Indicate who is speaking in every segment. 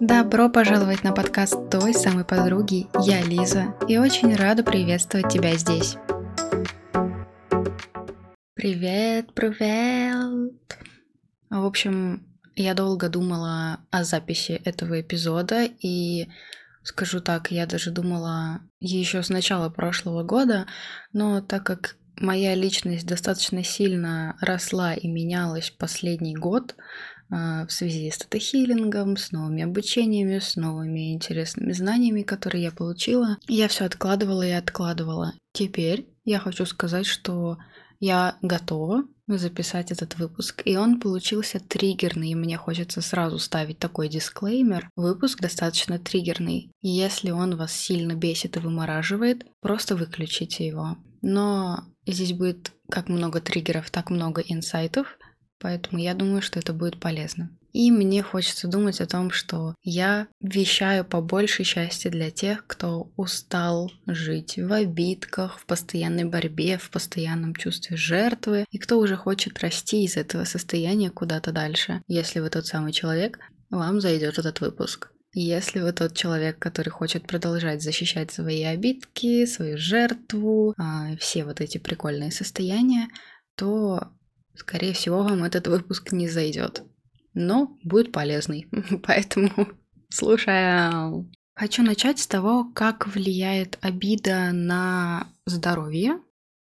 Speaker 1: Добро пожаловать на подкаст той самой подруги, я Лиза, и очень рада приветствовать тебя здесь. Привет, привет! В общем, я долго думала о записи этого эпизода, и скажу так, я даже думала еще с начала прошлого года, но так как моя личность достаточно сильно росла и менялась последний год, в связи с тета-хиллингом, с новыми обучениями, с новыми интересными знаниями, которые я получила. Я все откладывала и откладывала. Теперь я хочу сказать, что я готова записать этот выпуск, и он получился триггерный, и мне хочется сразу ставить такой дисклеймер. Выпуск достаточно триггерный. Если он вас сильно бесит и вымораживает, просто выключите его. Но здесь будет как много триггеров, так много инсайтов, Поэтому я думаю, что это будет полезно. И мне хочется думать о том, что я вещаю по большей части для тех, кто устал жить в обидках, в постоянной борьбе, в постоянном чувстве жертвы, и кто уже хочет расти из этого состояния куда-то дальше. Если вы тот самый человек, вам зайдет этот выпуск. Если вы тот человек, который хочет продолжать защищать свои обидки, свою жертву, а, все вот эти прикольные состояния, то Скорее всего, вам этот выпуск не зайдет. Но будет полезный. Поэтому слушаем. Хочу начать с того, как влияет обида на здоровье,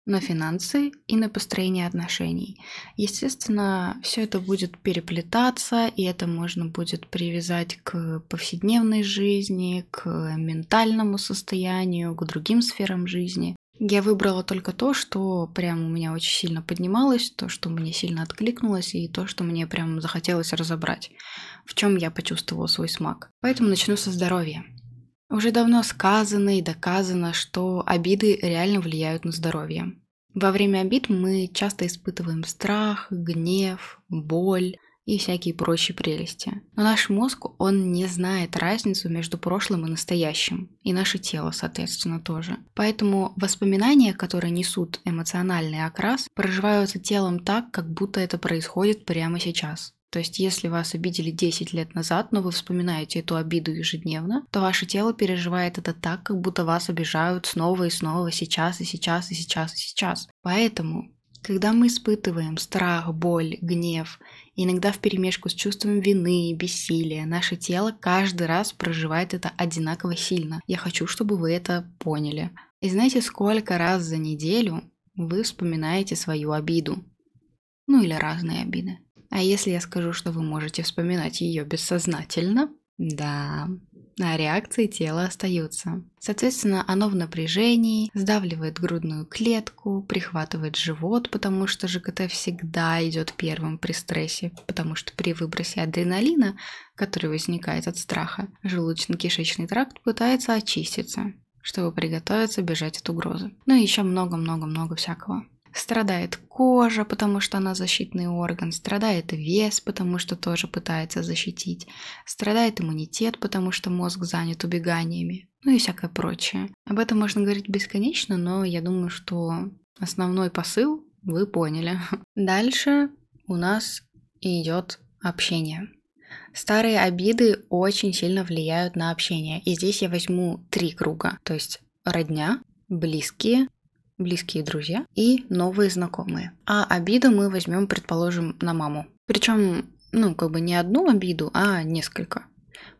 Speaker 1: на финансы и на построение отношений. Естественно, все это будет переплетаться, и это можно будет привязать к повседневной жизни, к ментальному состоянию, к другим сферам жизни. Я выбрала только то, что прям у меня очень сильно поднималось, то, что мне сильно откликнулось, и то, что мне прям захотелось разобрать, в чем я почувствовала свой смак. Поэтому начну со здоровья. Уже давно сказано и доказано, что обиды реально влияют на здоровье. Во время обид мы часто испытываем страх, гнев, боль, и всякие прочие прелести. Но наш мозг, он не знает разницу между прошлым и настоящим. И наше тело, соответственно, тоже. Поэтому воспоминания, которые несут эмоциональный окрас, проживаются телом так, как будто это происходит прямо сейчас. То есть, если вас обидели 10 лет назад, но вы вспоминаете эту обиду ежедневно, то ваше тело переживает это так, как будто вас обижают снова и снова, сейчас и сейчас и сейчас и сейчас. Поэтому когда мы испытываем страх, боль, гнев, иногда в перемешку с чувством вины и бессилия, наше тело каждый раз проживает это одинаково сильно. Я хочу, чтобы вы это поняли. И знаете, сколько раз за неделю вы вспоминаете свою обиду? Ну или разные обиды. А если я скажу, что вы можете вспоминать ее бессознательно? Да, а реакции тела остаются. Соответственно, оно в напряжении, сдавливает грудную клетку, прихватывает живот, потому что ЖКТ всегда идет первым при стрессе, потому что при выбросе адреналина, который возникает от страха, желудочно-кишечный тракт пытается очиститься, чтобы приготовиться бежать от угрозы. Ну и еще много-много-много всякого. Страдает кожа, потому что она защитный орган, страдает вес, потому что тоже пытается защитить, страдает иммунитет, потому что мозг занят убеганиями, ну и всякое прочее. Об этом можно говорить бесконечно, но я думаю, что основной посыл вы поняли. Дальше у нас идет общение. Старые обиды очень сильно влияют на общение. И здесь я возьму три круга. То есть родня, близкие близкие друзья и новые знакомые. А обиду мы возьмем, предположим, на маму. Причем, ну, как бы не одну обиду, а несколько.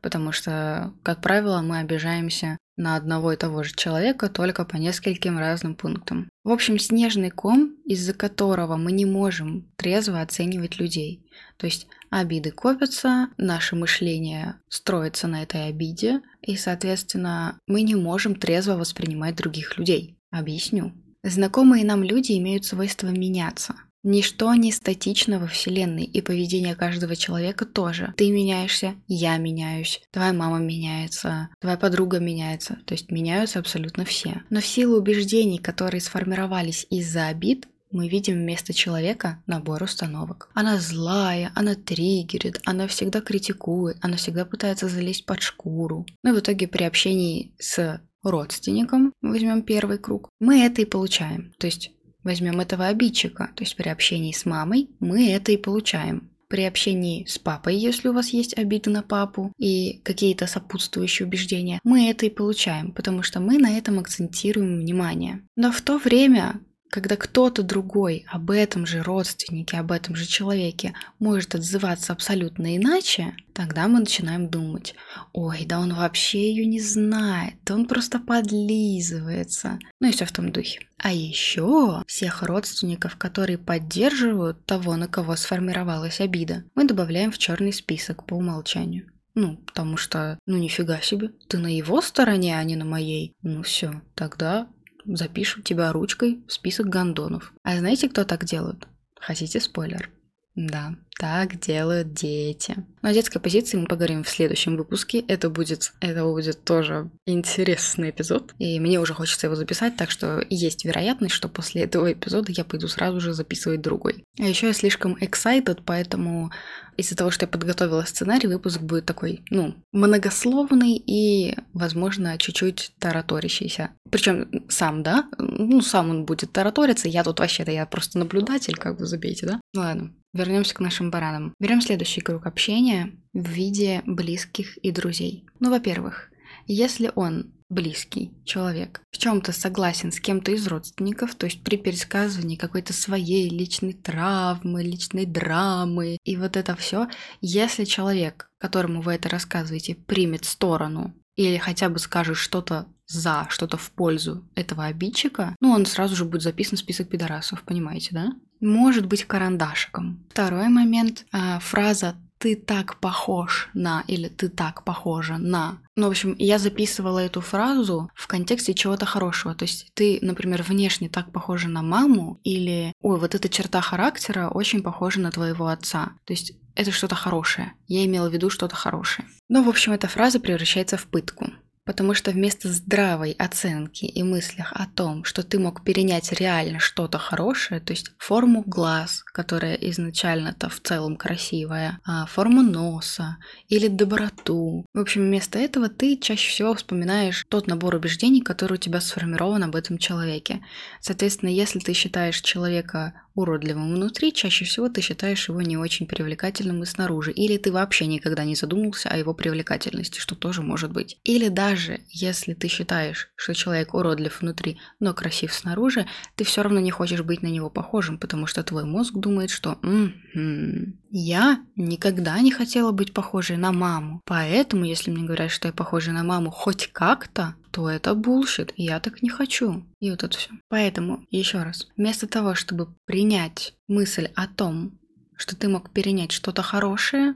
Speaker 1: Потому что, как правило, мы обижаемся на одного и того же человека только по нескольким разным пунктам. В общем, снежный ком, из-за которого мы не можем трезво оценивать людей. То есть обиды копятся, наше мышление строится на этой обиде, и, соответственно, мы не можем трезво воспринимать других людей. Объясню. Знакомые нам люди имеют свойство меняться. Ничто не статично во Вселенной, и поведение каждого человека тоже. Ты меняешься, я меняюсь, твоя мама меняется, твоя подруга меняется, то есть меняются абсолютно все. Но в силу убеждений, которые сформировались из-за обид, мы видим вместо человека набор установок. Она злая, она триггерит, она всегда критикует, она всегда пытается залезть под шкуру. Ну и в итоге при общении с родственникам, возьмем первый круг, мы это и получаем. То есть возьмем этого обидчика, то есть при общении с мамой мы это и получаем. при общении с папой, если у вас есть обиды на папу и какие-то сопутствующие убеждения, мы это и получаем, потому что мы на этом акцентируем внимание. Но в то время, когда кто-то другой об этом же родственнике, об этом же человеке может отзываться абсолютно иначе, тогда мы начинаем думать, ой, да он вообще ее не знает, да он просто подлизывается. Ну и все в том духе. А еще всех родственников, которые поддерживают того, на кого сформировалась обида, мы добавляем в черный список по умолчанию. Ну, потому что, ну нифига себе, ты на его стороне, а не на моей. Ну все, тогда запишу тебя ручкой в список гондонов. А знаете, кто так делает? Хотите спойлер? Да, так делают дети. Но о детской позиции мы поговорим в следующем выпуске. Это будет, это будет тоже интересный эпизод. И мне уже хочется его записать, так что есть вероятность, что после этого эпизода я пойду сразу же записывать другой. А еще я слишком excited, поэтому из-за того, что я подготовила сценарий, выпуск будет такой, ну, многословный и, возможно, чуть-чуть тараторящийся. Причем сам, да? Ну, сам он будет тараториться. Я тут вообще-то, я просто наблюдатель, как бы забейте, да? Ну ладно, вернемся к нашим баранам. Берем следующий круг общения в виде близких и друзей. Ну, во-первых, если он близкий человек в чем-то согласен с кем-то из родственников, то есть при пересказывании какой-то своей личной травмы, личной драмы и вот это все, если человек, которому вы это рассказываете, примет сторону или хотя бы скажет что-то за, что-то в пользу этого обидчика, ну, он сразу же будет записан в список пидорасов, понимаете, да? Может быть карандашиком. Второй момент. А, фраза ты так похож на или ты так похожа на. Ну, в общем, я записывала эту фразу в контексте чего-то хорошего. То есть ты, например, внешне так похожа на маму или, ой, вот эта черта характера очень похожа на твоего отца. То есть это что-то хорошее. Я имела в виду что-то хорошее. Ну, в общем, эта фраза превращается в пытку. Потому что вместо здравой оценки и мыслях о том, что ты мог перенять реально что-то хорошее, то есть форму глаз, которая изначально-то в целом красивая, а форму носа или доброту. В общем, вместо этого ты чаще всего вспоминаешь тот набор убеждений, который у тебя сформирован об этом человеке. Соответственно, если ты считаешь человека уродливым внутри, чаще всего ты считаешь его не очень привлекательным и снаружи. Или ты вообще никогда не задумывался о его привлекательности, что тоже может быть. Или даже если ты считаешь, что человек уродлив внутри, но красив снаружи, ты все равно не хочешь быть на него похожим, потому что твой мозг думает, что м-м, я никогда не хотела быть похожей на маму. Поэтому, если мне говорят, что я похожа на маму хоть как-то, то это булшит, я так не хочу. И вот это все. Поэтому, еще раз, вместо того, чтобы принять мысль о том, что ты мог перенять что-то хорошее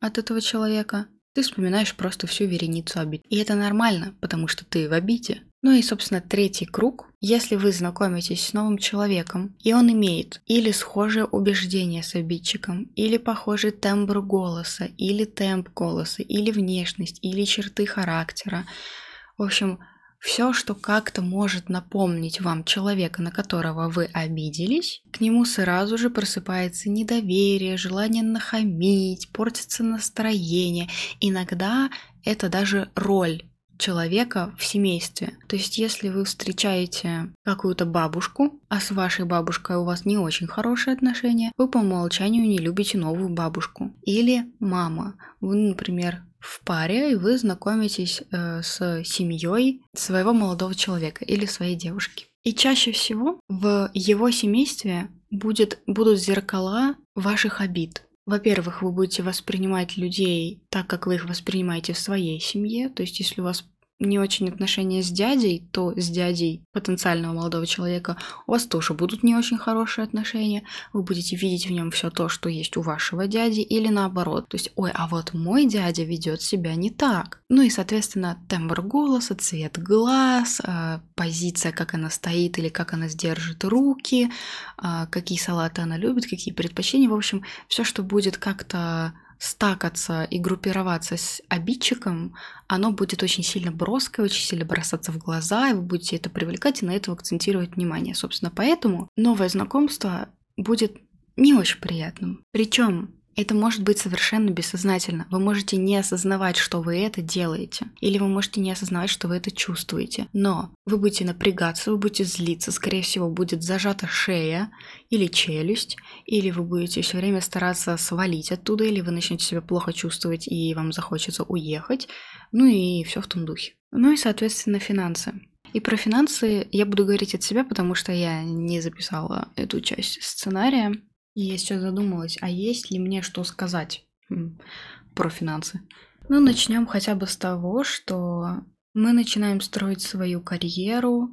Speaker 1: от этого человека, ты вспоминаешь просто всю вереницу обид. И это нормально, потому что ты в обиде. Ну и, собственно, третий круг. Если вы знакомитесь с новым человеком, и он имеет или схожее убеждение с обидчиком, или похожий тембр голоса, или темп голоса, или внешность, или черты характера, в общем, все, что как-то может напомнить вам человека, на которого вы обиделись, к нему сразу же просыпается недоверие, желание нахамить, портится настроение. Иногда это даже роль человека в семействе. То есть, если вы встречаете какую-то бабушку, а с вашей бабушкой у вас не очень хорошие отношения, вы по умолчанию не любите новую бабушку. Или мама. Вы, например, в паре, и вы знакомитесь э, с семьей своего молодого человека или своей девушки. И чаще всего в его семействе будет, будут зеркала ваших обид. Во-первых, вы будете воспринимать людей так, как вы их воспринимаете в своей семье. То есть, если у вас не очень отношения с дядей, то с дядей потенциального молодого человека у вас тоже будут не очень хорошие отношения. Вы будете видеть в нем все то, что есть у вашего дяди, или наоборот. То есть, ой, а вот мой дядя ведет себя не так. Ну и, соответственно, тембр голоса, цвет глаз, а, позиция, как она стоит или как она сдержит руки, а, какие салаты она любит, какие предпочтения. В общем, все, что будет как-то стакаться и группироваться с обидчиком, оно будет очень сильно броское, очень сильно бросаться в глаза, и вы будете это привлекать и на это акцентировать внимание. Собственно, поэтому новое знакомство будет не очень приятным. Причем Это может быть совершенно бессознательно. Вы можете не осознавать, что вы это делаете. Или вы можете не осознавать, что вы это чувствуете. Но вы будете напрягаться, вы будете злиться, скорее всего, будет зажата шея или челюсть, или вы будете все время стараться свалить оттуда, или вы начнете себя плохо чувствовать и вам захочется уехать. Ну и все в том духе. Ну и, соответственно, финансы. И про финансы я буду говорить от себя, потому что я не записала эту часть сценария. И я сейчас задумалась, а есть ли мне что сказать про финансы? Ну, начнем хотя бы с того, что мы начинаем строить свою карьеру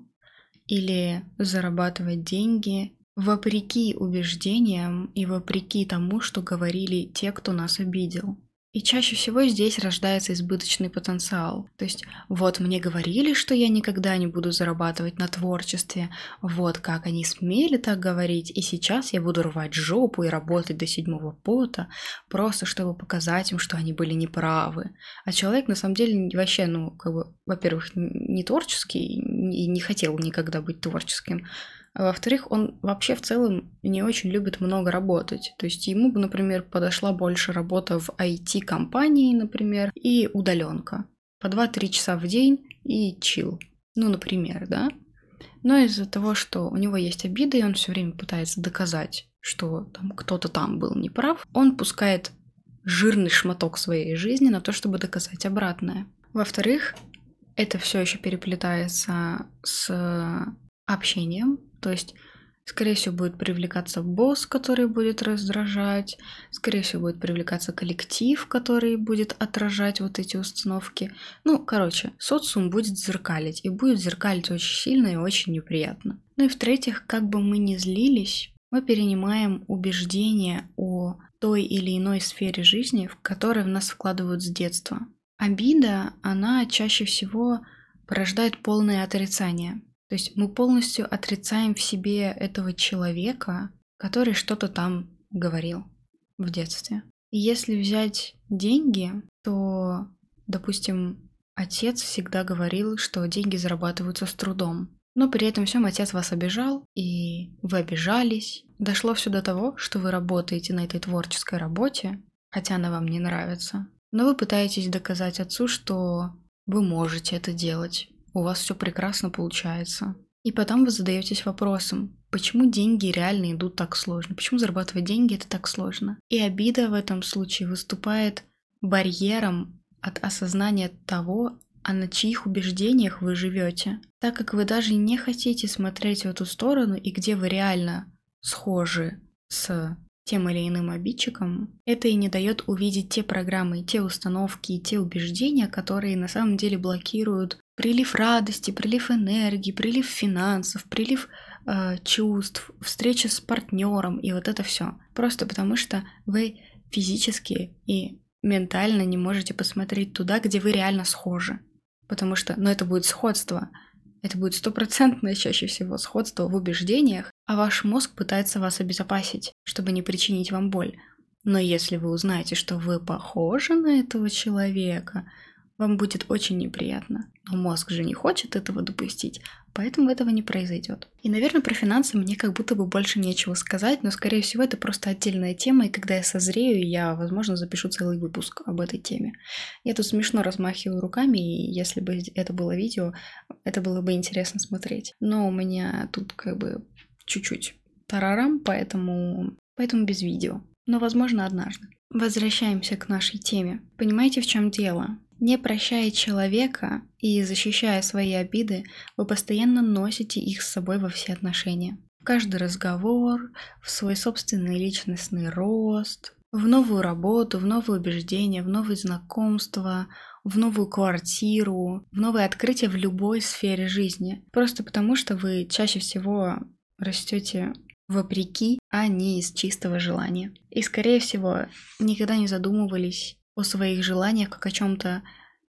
Speaker 1: или зарабатывать деньги вопреки убеждениям и вопреки тому, что говорили те, кто нас обидел. И чаще всего здесь рождается избыточный потенциал. То есть, вот мне говорили, что я никогда не буду зарабатывать на творчестве, вот как они смели так говорить, и сейчас я буду рвать жопу и работать до седьмого пота, просто чтобы показать им, что они были неправы. А человек на самом деле вообще, ну, как бы, во-первых, не творческий и не хотел никогда быть творческим, во-вторых, он вообще в целом не очень любит много работать. То есть ему бы, например, подошла больше работа в IT-компании, например, и удаленка. По 2-3 часа в день и чил. Ну, например, да? Но из-за того, что у него есть обиды, и он все время пытается доказать, что там кто-то там был неправ, он пускает жирный шматок своей жизни на то, чтобы доказать обратное. Во-вторых, это все еще переплетается с общением, то есть, скорее всего, будет привлекаться босс, который будет раздражать, скорее всего, будет привлекаться коллектив, который будет отражать вот эти установки. Ну, короче, социум будет зеркалить, и будет зеркалить очень сильно и очень неприятно. Ну и в-третьих, как бы мы ни злились, мы перенимаем убеждения о той или иной сфере жизни, в которой в нас вкладывают с детства. Обида, она чаще всего порождает полное отрицание. То есть мы полностью отрицаем в себе этого человека, который что-то там говорил в детстве. И если взять деньги, то, допустим, отец всегда говорил, что деньги зарабатываются с трудом. Но при этом всем отец вас обижал, и вы обижались. Дошло все до того, что вы работаете на этой творческой работе, хотя она вам не нравится. Но вы пытаетесь доказать отцу, что вы можете это делать, у вас все прекрасно получается. И потом вы задаетесь вопросом, почему деньги реально идут так сложно, почему зарабатывать деньги это так сложно. И обида в этом случае выступает барьером от осознания того, а на чьих убеждениях вы живете, так как вы даже не хотите смотреть в эту сторону и где вы реально схожи с тем или иным обидчиком, это и не дает увидеть те программы, те установки и те убеждения, которые на самом деле блокируют прилив радости, прилив энергии, прилив финансов, прилив э, чувств, встреча с партнером и вот это все. Просто потому что вы физически и ментально не можете посмотреть туда, где вы реально схожи. Потому что, ну, это будет сходство. Это будет стопроцентное чаще всего сходство в убеждениях, а ваш мозг пытается вас обезопасить, чтобы не причинить вам боль. Но если вы узнаете, что вы похожи на этого человека, вам будет очень неприятно. Но мозг же не хочет этого допустить, поэтому этого не произойдет. И, наверное, про финансы мне как будто бы больше нечего сказать, но, скорее всего, это просто отдельная тема, и когда я созрею, я, возможно, запишу целый выпуск об этой теме. Я тут смешно размахиваю руками, и если бы это было видео, это было бы интересно смотреть. Но у меня тут как бы чуть-чуть тарарам, поэтому, поэтому без видео. Но, возможно, однажды. Возвращаемся к нашей теме. Понимаете, в чем дело? Не прощая человека и защищая свои обиды, вы постоянно носите их с собой во все отношения. В каждый разговор, в свой собственный личностный рост, в новую работу, в новые убеждения, в новые знакомства, в новую квартиру, в новые открытия в любой сфере жизни. Просто потому, что вы чаще всего растете вопреки, а не из чистого желания. И, скорее всего, никогда не задумывались о своих желаниях как о чем-то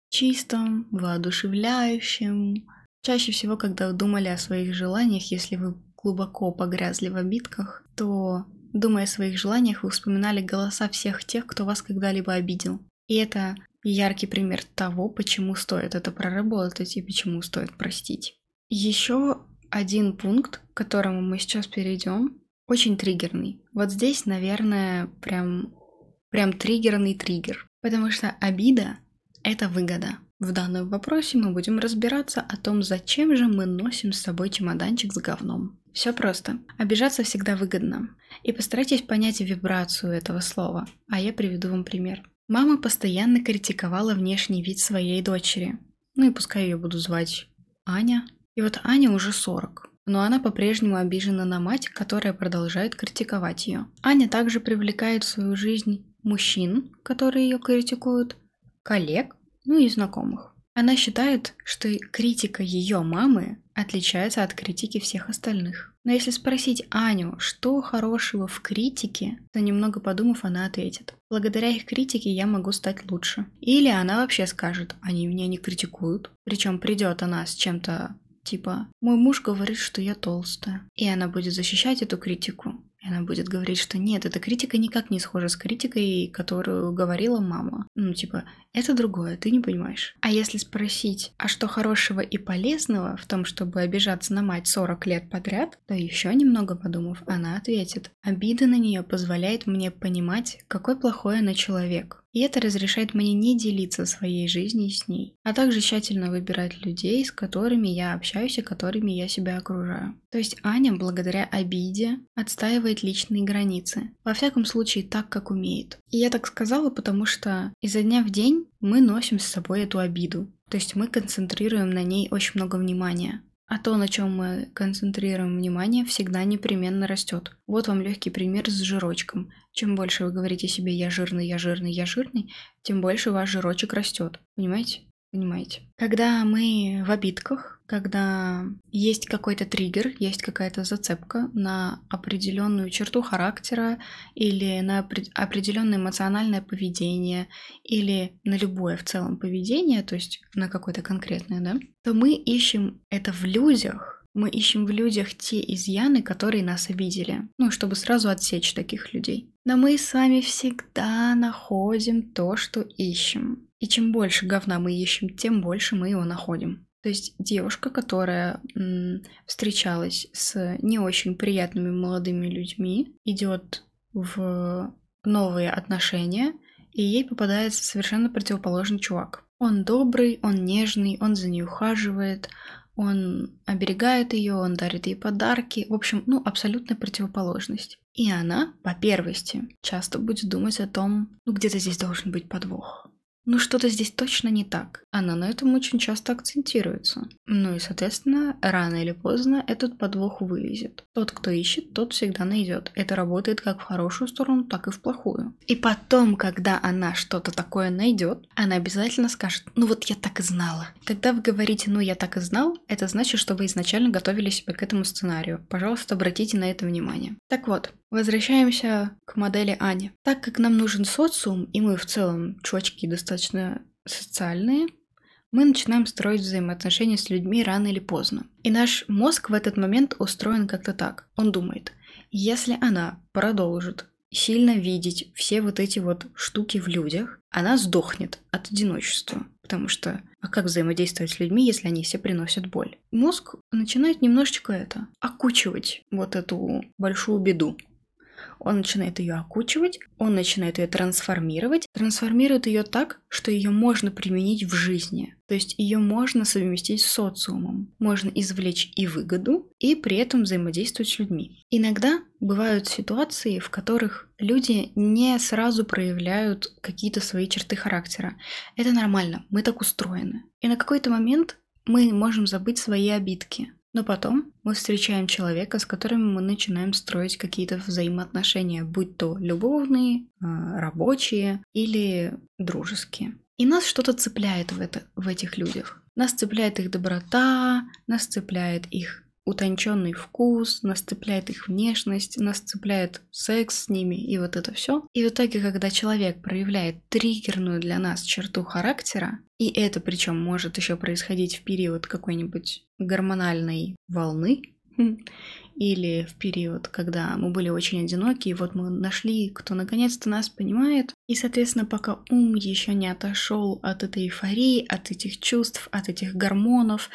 Speaker 1: чистом, воодушевляющем. Чаще всего, когда вы думали о своих желаниях, если вы глубоко погрязли в обидках, то, думая о своих желаниях, вы вспоминали голоса всех тех, кто вас когда-либо обидел. И это яркий пример того, почему стоит это проработать и почему стоит простить. Еще один пункт, к которому мы сейчас перейдем, очень триггерный. Вот здесь, наверное, прям Прям триггерный триггер. Потому что обида – это выгода. В данном вопросе мы будем разбираться о том, зачем же мы носим с собой чемоданчик с говном. Все просто. Обижаться всегда выгодно. И постарайтесь понять вибрацию этого слова. А я приведу вам пример. Мама постоянно критиковала внешний вид своей дочери. Ну и пускай ее буду звать Аня. И вот Аня уже 40. Но она по-прежнему обижена на мать, которая продолжает критиковать ее. Аня также привлекает в свою жизнь мужчин, которые ее критикуют, коллег, ну и знакомых. Она считает, что критика ее мамы отличается от критики всех остальных. Но если спросить Аню, что хорошего в критике, то немного подумав, она ответит. Благодаря их критике я могу стать лучше. Или она вообще скажет, они меня не критикуют. Причем придет она с чем-то типа «Мой муж говорит, что я толстая». И она будет защищать эту критику. Она будет говорить, что нет, эта критика никак не схожа с критикой, которую говорила мама. Ну, типа, это другое, ты не понимаешь. А если спросить, а что хорошего и полезного в том, чтобы обижаться на мать 40 лет подряд, то еще немного подумав, она ответит, обида на нее позволяет мне понимать, какой плохой она человек. И это разрешает мне не делиться своей жизнью с ней, а также тщательно выбирать людей, с которыми я общаюсь и которыми я себя окружаю. То есть Аня, благодаря обиде, отстаивает личные границы. Во всяком случае, так, как умеет. И я так сказала, потому что изо дня в день мы носим с собой эту обиду. То есть мы концентрируем на ней очень много внимания а то, на чем мы концентрируем внимание, всегда непременно растет. Вот вам легкий пример с жирочком. Чем больше вы говорите себе «я жирный, я жирный, я жирный», тем больше ваш жирочек растет. Понимаете? Понимаете? Когда мы в обидках, когда есть какой-то триггер, есть какая-то зацепка на определенную черту характера или на определенное эмоциональное поведение или на любое в целом поведение, то есть на какое-то конкретное, да, то мы ищем это в людях, мы ищем в людях те изъяны, которые нас обидели, ну, чтобы сразу отсечь таких людей. Но мы с вами всегда находим то, что ищем. И чем больше говна мы ищем, тем больше мы его находим. То есть девушка, которая м, встречалась с не очень приятными молодыми людьми, идет в новые отношения, и ей попадается совершенно противоположный чувак. Он добрый, он нежный, он за ней ухаживает, он оберегает ее, он дарит ей подарки. В общем, ну, абсолютная противоположность. И она, по первости, часто будет думать о том, ну, где-то здесь должен быть подвох. Ну что-то здесь точно не так. Она на этом очень часто акцентируется. Ну и, соответственно, рано или поздно этот подвох вылезет. Тот, кто ищет, тот всегда найдет. Это работает как в хорошую сторону, так и в плохую. И потом, когда она что-то такое найдет, она обязательно скажет, ну вот я так и знала. Когда вы говорите, ну я так и знал, это значит, что вы изначально готовили себя к этому сценарию. Пожалуйста, обратите на это внимание. Так вот, Возвращаемся к модели Ани. Так как нам нужен социум, и мы в целом чувачки достаточно социальные, мы начинаем строить взаимоотношения с людьми рано или поздно. И наш мозг в этот момент устроен как-то так. Он думает, если она продолжит сильно видеть все вот эти вот штуки в людях, она сдохнет от одиночества. Потому что, а как взаимодействовать с людьми, если они все приносят боль? Мозг начинает немножечко это, окучивать вот эту большую беду он начинает ее окучивать, он начинает ее трансформировать, трансформирует ее так, что ее можно применить в жизни. То есть ее можно совместить с социумом. Можно извлечь и выгоду, и при этом взаимодействовать с людьми. Иногда бывают ситуации, в которых люди не сразу проявляют какие-то свои черты характера. Это нормально, мы так устроены. И на какой-то момент мы можем забыть свои обидки. Но потом мы встречаем человека, с которым мы начинаем строить какие-то взаимоотношения, будь то любовные, а, рабочие или дружеские. И нас что-то цепляет в, это, в этих людях. Нас цепляет их доброта, нас цепляет их утонченный вкус, нас цепляет их внешность, нас цепляет секс с ними и вот это все. И в итоге, когда человек проявляет триггерную для нас черту характера, и это причем может еще происходить в период какой-нибудь гормональной волны, или в период, когда мы были очень одиноки, и вот мы нашли, кто наконец-то нас понимает. И, соответственно, пока ум еще не отошел от этой эйфории, от этих чувств, от этих гормонов,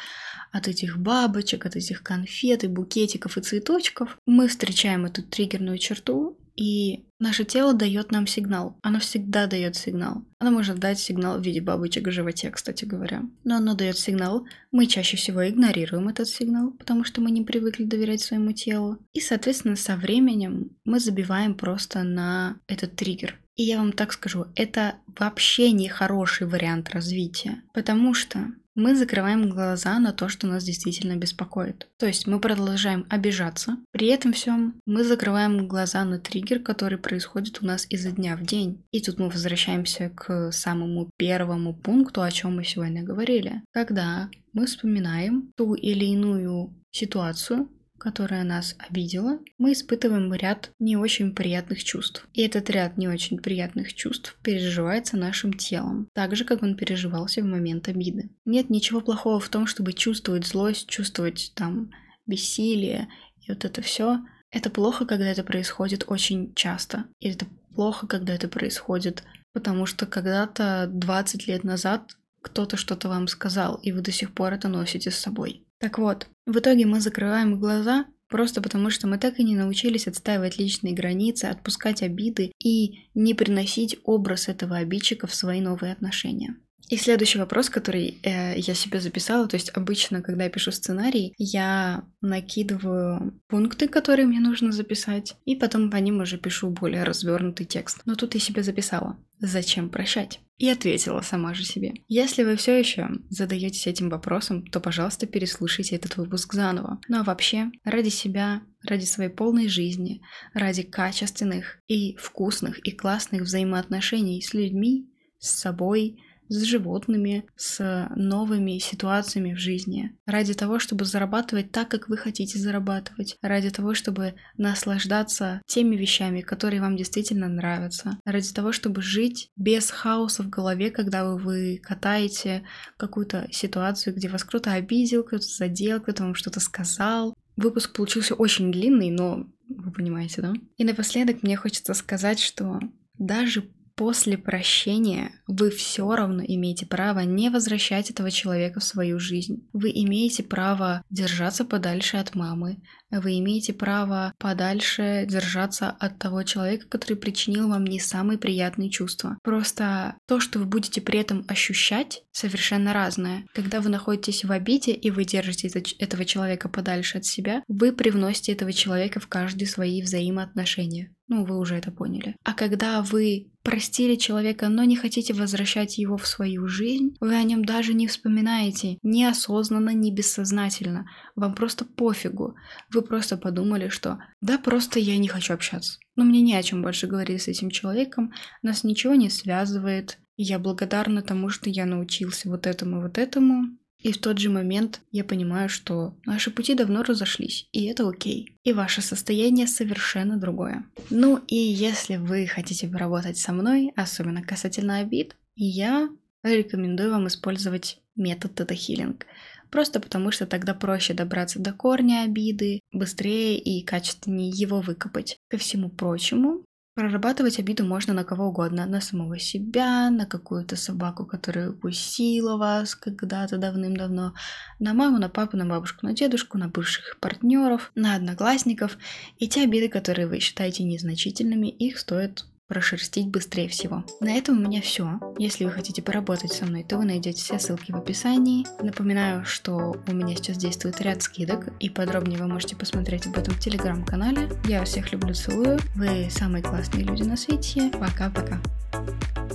Speaker 1: от этих бабочек, от этих конфет и букетиков и цветочков, мы встречаем эту триггерную черту, И наше тело дает нам сигнал. Оно всегда дает сигнал. Оно может дать сигнал в виде бабочек в животе, кстати говоря. Но оно дает сигнал. Мы чаще всего игнорируем этот сигнал, потому что мы не привыкли доверять своему телу. И, соответственно, со временем мы забиваем просто на этот триггер. И я вам так скажу, это вообще не хороший вариант развития, потому что мы закрываем глаза на то, что нас действительно беспокоит. То есть мы продолжаем обижаться. При этом всем мы закрываем глаза на триггер, который происходит у нас изо дня в день. И тут мы возвращаемся к самому первому пункту, о чем мы сегодня говорили. Когда мы вспоминаем ту или иную ситуацию, которая нас обидела, мы испытываем ряд не очень приятных чувств. И этот ряд не очень приятных чувств переживается нашим телом, так же, как он переживался в момент обиды. Нет ничего плохого в том, чтобы чувствовать злость, чувствовать там бессилие и вот это все. Это плохо, когда это происходит очень часто. И это плохо, когда это происходит, потому что когда-то 20 лет назад кто-то что-то вам сказал, и вы до сих пор это носите с собой. Так вот, в итоге мы закрываем глаза просто потому, что мы так и не научились отстаивать личные границы, отпускать обиды и не приносить образ этого обидчика в свои новые отношения. И следующий вопрос, который э, я себе записала, то есть обычно, когда я пишу сценарий, я накидываю пункты, которые мне нужно записать, и потом по ним уже пишу более развернутый текст. Но тут я себе записала. Зачем прощать? И ответила сама же себе. Если вы все еще задаетесь этим вопросом, то, пожалуйста, переслушайте этот выпуск заново. Ну а вообще, ради себя, ради своей полной жизни, ради качественных и вкусных и классных взаимоотношений с людьми, с собой, с животными, с новыми ситуациями в жизни, ради того, чтобы зарабатывать так, как вы хотите зарабатывать, ради того, чтобы наслаждаться теми вещами, которые вам действительно нравятся, ради того, чтобы жить без хаоса в голове, когда вы катаете какую-то ситуацию, где вас кто-то обидел, кто-то задел, кто-то вам что-то сказал. Выпуск получился очень длинный, но вы понимаете, да? И напоследок мне хочется сказать, что даже после прощения вы все равно имеете право не возвращать этого человека в свою жизнь. Вы имеете право держаться подальше от мамы. Вы имеете право подальше держаться от того человека, который причинил вам не самые приятные чувства. Просто то, что вы будете при этом ощущать, совершенно разное. Когда вы находитесь в обиде и вы держите этого человека подальше от себя, вы привносите этого человека в каждые свои взаимоотношения. Ну, вы уже это поняли. А когда вы простили человека, но не хотите возвращать его в свою жизнь, вы о нем даже не вспоминаете, неосознанно, не бессознательно. Вам просто пофигу. Вы просто подумали, что да, просто я не хочу общаться. Но мне не о чем больше говорить с этим человеком, нас ничего не связывает. Я благодарна тому, что я научился вот этому, вот этому. И в тот же момент я понимаю, что наши пути давно разошлись, и это окей. И ваше состояние совершенно другое. Ну и если вы хотите поработать со мной, особенно касательно обид, я рекомендую вам использовать метод тета-хиллинг. Просто потому, что тогда проще добраться до корня обиды, быстрее и качественнее его выкопать. Ко всему прочему, Прорабатывать обиду можно на кого угодно, на самого себя, на какую-то собаку, которая укусила вас когда-то давным-давно, на маму, на папу, на бабушку, на дедушку, на бывших партнеров, на одноклассников. И те обиды, которые вы считаете незначительными, их стоит прошерстить быстрее всего. На этом у меня все. Если вы хотите поработать со мной, то вы найдете все ссылки в описании. Напоминаю, что у меня сейчас действует ряд скидок, и подробнее вы можете посмотреть об этом в телеграм-канале. Я всех люблю, целую. Вы самые классные люди на свете. Пока-пока.